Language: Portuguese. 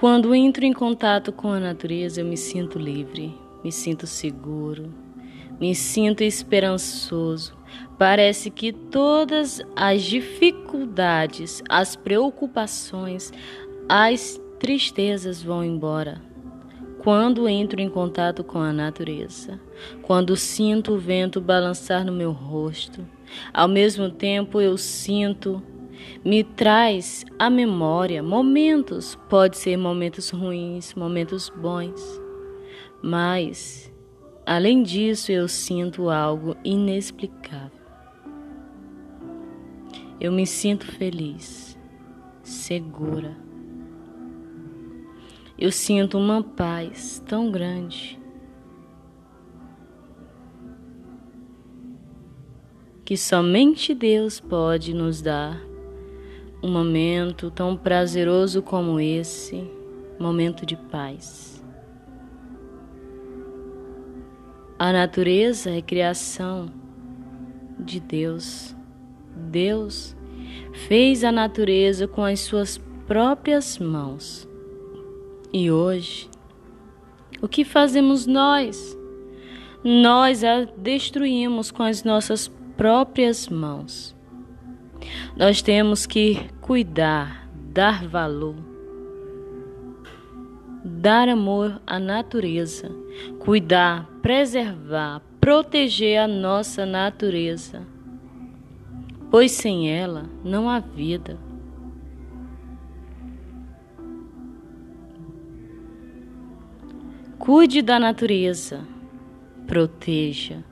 Quando entro em contato com a natureza, eu me sinto livre, me sinto seguro, me sinto esperançoso. Parece que todas as dificuldades, as preocupações, as tristezas vão embora. Quando entro em contato com a natureza, quando sinto o vento balançar no meu rosto, ao mesmo tempo eu sinto, me traz à memória. Momentos, pode ser momentos ruins, momentos bons, mas além disso eu sinto algo inexplicável. Eu me sinto feliz, segura. Eu sinto uma paz tão grande. Que somente Deus pode nos dar um momento tão prazeroso como esse momento de paz. A natureza é criação de Deus. Deus fez a natureza com as suas próprias mãos. E hoje, o que fazemos nós? Nós a destruímos com as nossas próprias mãos. Nós temos que cuidar, dar valor, dar amor à natureza, cuidar, preservar, proteger a nossa natureza, pois sem ela não há vida. Cuide da natureza, proteja,